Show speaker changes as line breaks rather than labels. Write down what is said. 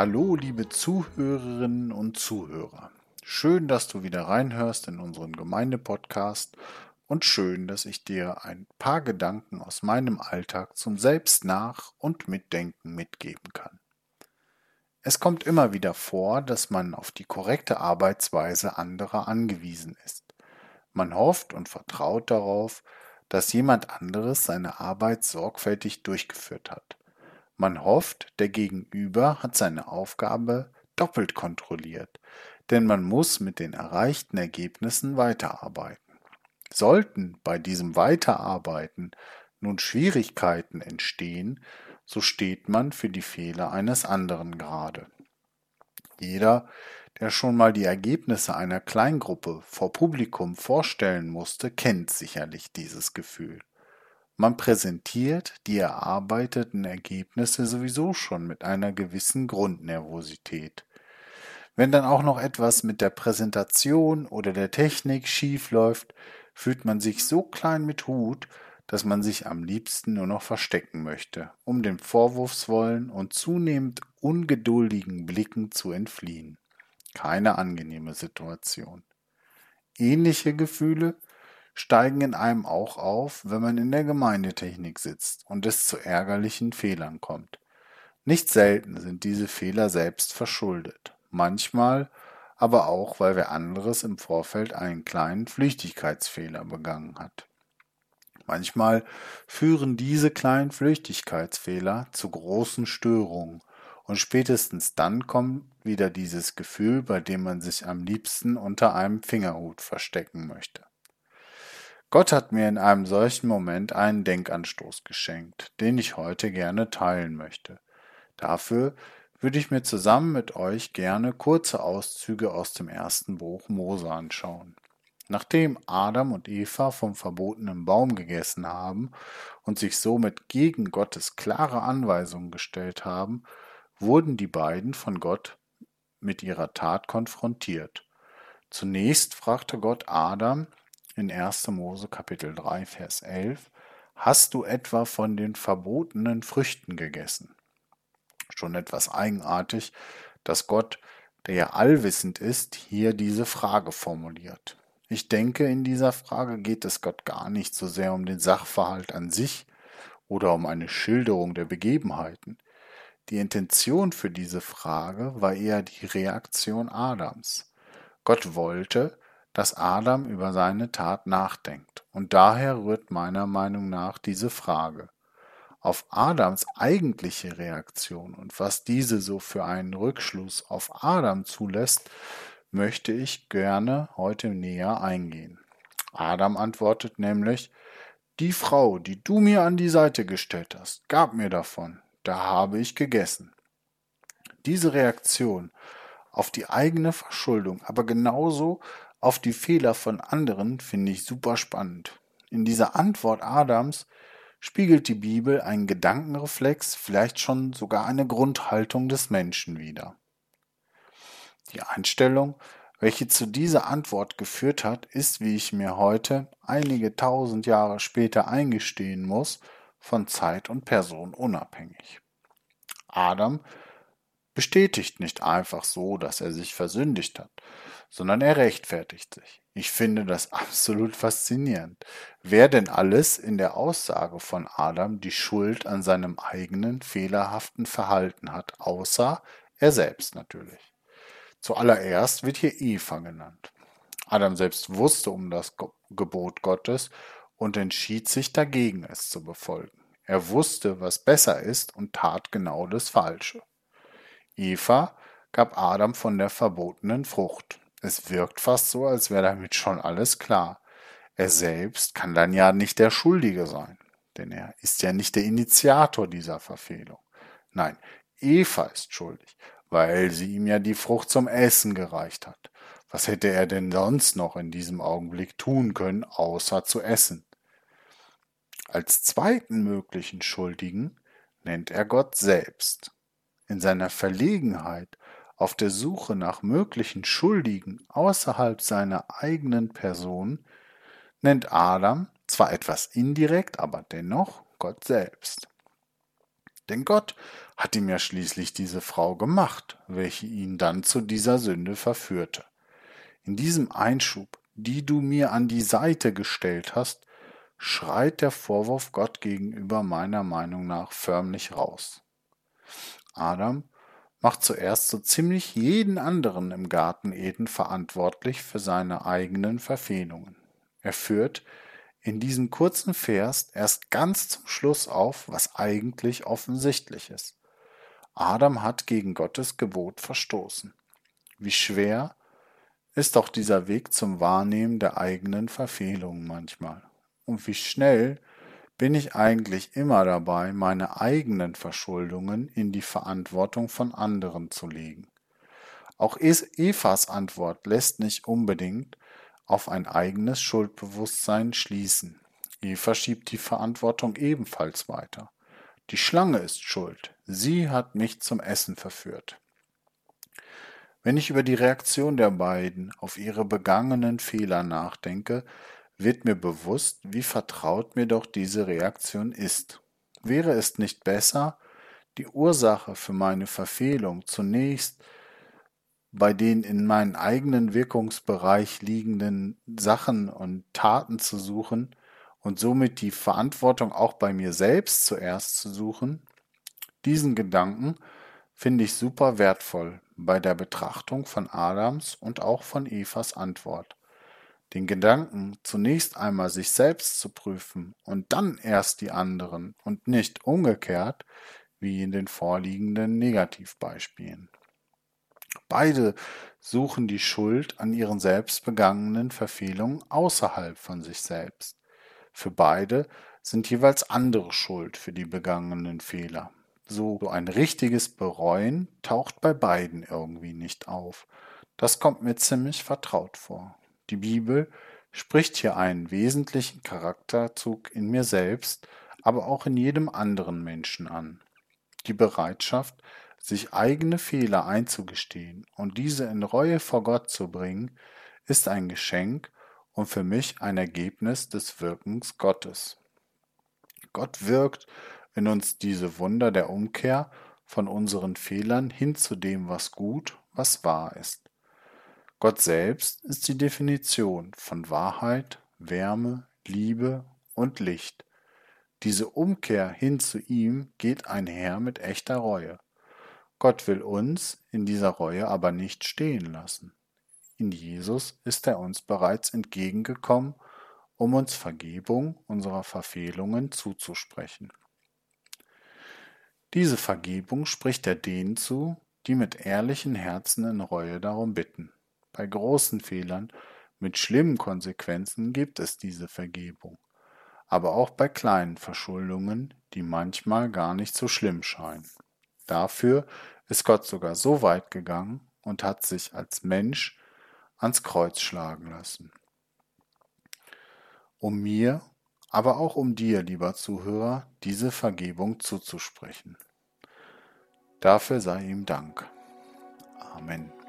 Hallo, liebe Zuhörerinnen und Zuhörer. Schön, dass du wieder reinhörst in unseren Gemeindepodcast und schön, dass ich dir ein paar Gedanken aus meinem Alltag zum Selbstnach- und Mitdenken mitgeben kann. Es kommt immer wieder vor, dass man auf die korrekte Arbeitsweise anderer angewiesen ist. Man hofft und vertraut darauf, dass jemand anderes seine Arbeit sorgfältig durchgeführt hat. Man hofft, der Gegenüber hat seine Aufgabe doppelt kontrolliert, denn man muss mit den erreichten Ergebnissen weiterarbeiten. Sollten bei diesem Weiterarbeiten nun Schwierigkeiten entstehen, so steht man für die Fehler eines anderen gerade. Jeder, der schon mal die Ergebnisse einer Kleingruppe vor Publikum vorstellen musste, kennt sicherlich dieses Gefühl. Man präsentiert die erarbeiteten Ergebnisse sowieso schon mit einer gewissen Grundnervosität. Wenn dann auch noch etwas mit der Präsentation oder der Technik schief läuft, fühlt man sich so klein mit Hut, dass man sich am liebsten nur noch verstecken möchte, um den vorwurfsvollen und zunehmend ungeduldigen Blicken zu entfliehen. Keine angenehme Situation. Ähnliche Gefühle steigen in einem auch auf, wenn man in der Gemeindetechnik sitzt und es zu ärgerlichen Fehlern kommt. Nicht selten sind diese Fehler selbst verschuldet, manchmal aber auch, weil wer anderes im Vorfeld einen kleinen Flüchtigkeitsfehler begangen hat. Manchmal führen diese kleinen Flüchtigkeitsfehler zu großen Störungen und spätestens dann kommt wieder dieses Gefühl, bei dem man sich am liebsten unter einem Fingerhut verstecken möchte. Gott hat mir in einem solchen Moment einen Denkanstoß geschenkt, den ich heute gerne teilen möchte. Dafür würde ich mir zusammen mit euch gerne kurze Auszüge aus dem ersten Buch Mose anschauen. Nachdem Adam und Eva vom verbotenen Baum gegessen haben und sich somit gegen Gottes klare Anweisungen gestellt haben, wurden die beiden von Gott mit ihrer Tat konfrontiert. Zunächst fragte Gott Adam, in 1. Mose Kapitel 3, Vers 11, Hast du etwa von den verbotenen Früchten gegessen? Schon etwas eigenartig, dass Gott, der ja allwissend ist, hier diese Frage formuliert. Ich denke, in dieser Frage geht es Gott gar nicht so sehr um den Sachverhalt an sich oder um eine Schilderung der Begebenheiten. Die Intention für diese Frage war eher die Reaktion Adams. Gott wollte, dass Adam über seine Tat nachdenkt. Und daher rührt meiner Meinung nach diese Frage. Auf Adams eigentliche Reaktion und was diese so für einen Rückschluss auf Adam zulässt, möchte ich gerne heute näher eingehen. Adam antwortet nämlich, die Frau, die du mir an die Seite gestellt hast, gab mir davon, da habe ich gegessen. Diese Reaktion auf die eigene Verschuldung, aber genauso auf die Fehler von anderen finde ich super spannend. In dieser Antwort Adams spiegelt die Bibel einen Gedankenreflex, vielleicht schon sogar eine Grundhaltung des Menschen wider. Die Einstellung, welche zu dieser Antwort geführt hat, ist, wie ich mir heute, einige tausend Jahre später eingestehen muss, von Zeit und Person unabhängig. Adam bestätigt nicht einfach so, dass er sich versündigt hat, sondern er rechtfertigt sich. Ich finde das absolut faszinierend. Wer denn alles in der Aussage von Adam die Schuld an seinem eigenen fehlerhaften Verhalten hat, außer er selbst natürlich. Zuallererst wird hier Eva genannt. Adam selbst wusste um das Gebot Gottes und entschied sich dagegen, es zu befolgen. Er wusste, was besser ist und tat genau das Falsche. Eva gab Adam von der verbotenen Frucht. Es wirkt fast so, als wäre damit schon alles klar. Er selbst kann dann ja nicht der Schuldige sein, denn er ist ja nicht der Initiator dieser Verfehlung. Nein, Eva ist schuldig, weil sie ihm ja die Frucht zum Essen gereicht hat. Was hätte er denn sonst noch in diesem Augenblick tun können, außer zu essen? Als zweiten möglichen Schuldigen nennt er Gott selbst. In seiner Verlegenheit auf der Suche nach möglichen Schuldigen außerhalb seiner eigenen Person nennt Adam zwar etwas indirekt, aber dennoch Gott selbst. Denn Gott hat ihm ja schließlich diese Frau gemacht, welche ihn dann zu dieser Sünde verführte. In diesem Einschub, die du mir an die Seite gestellt hast, schreit der Vorwurf Gott gegenüber meiner Meinung nach förmlich raus. Adam macht zuerst so ziemlich jeden anderen im Garten Eden verantwortlich für seine eigenen Verfehlungen. Er führt in diesem kurzen Vers erst ganz zum Schluss auf, was eigentlich offensichtlich ist. Adam hat gegen Gottes Gebot verstoßen. Wie schwer ist auch dieser Weg zum Wahrnehmen der eigenen Verfehlungen manchmal. Und wie schnell bin ich eigentlich immer dabei, meine eigenen Verschuldungen in die Verantwortung von anderen zu legen. Auch Evas Antwort lässt nicht unbedingt auf ein eigenes Schuldbewusstsein schließen. Eva schiebt die Verantwortung ebenfalls weiter. Die Schlange ist schuld. Sie hat mich zum Essen verführt. Wenn ich über die Reaktion der beiden auf ihre begangenen Fehler nachdenke, wird mir bewusst, wie vertraut mir doch diese Reaktion ist. Wäre es nicht besser, die Ursache für meine Verfehlung zunächst bei den in meinen eigenen Wirkungsbereich liegenden Sachen und Taten zu suchen und somit die Verantwortung auch bei mir selbst zuerst zu suchen? Diesen Gedanken finde ich super wertvoll bei der Betrachtung von Adams und auch von Evas Antwort den Gedanken, zunächst einmal sich selbst zu prüfen und dann erst die anderen und nicht umgekehrt, wie in den vorliegenden Negativbeispielen. Beide suchen die Schuld an ihren selbst begangenen Verfehlungen außerhalb von sich selbst. Für beide sind jeweils andere schuld für die begangenen Fehler. So ein richtiges Bereuen taucht bei beiden irgendwie nicht auf. Das kommt mir ziemlich vertraut vor. Die Bibel spricht hier einen wesentlichen Charakterzug in mir selbst, aber auch in jedem anderen Menschen an. Die Bereitschaft, sich eigene Fehler einzugestehen und diese in Reue vor Gott zu bringen, ist ein Geschenk und für mich ein Ergebnis des Wirkens Gottes. Gott wirkt in uns diese Wunder der Umkehr von unseren Fehlern hin zu dem, was gut, was wahr ist. Gott selbst ist die Definition von Wahrheit, Wärme, Liebe und Licht. Diese Umkehr hin zu ihm geht einher mit echter Reue. Gott will uns in dieser Reue aber nicht stehen lassen. In Jesus ist er uns bereits entgegengekommen, um uns Vergebung unserer Verfehlungen zuzusprechen. Diese Vergebung spricht er denen zu, die mit ehrlichen Herzen in Reue darum bitten. Bei großen Fehlern mit schlimmen Konsequenzen gibt es diese Vergebung, aber auch bei kleinen Verschuldungen, die manchmal gar nicht so schlimm scheinen. Dafür ist Gott sogar so weit gegangen und hat sich als Mensch ans Kreuz schlagen lassen. Um mir, aber auch um dir, lieber Zuhörer, diese Vergebung zuzusprechen. Dafür sei ihm Dank. Amen.